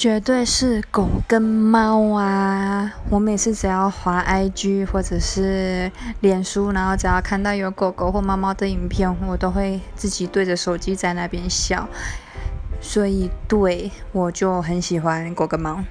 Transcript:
绝对是狗跟猫啊我每次只要滑 ig 或者是脸书然后只要看到有狗狗或猫猫的影片我都会自己对着手机在那边笑。所以对我就很喜欢狗跟猫。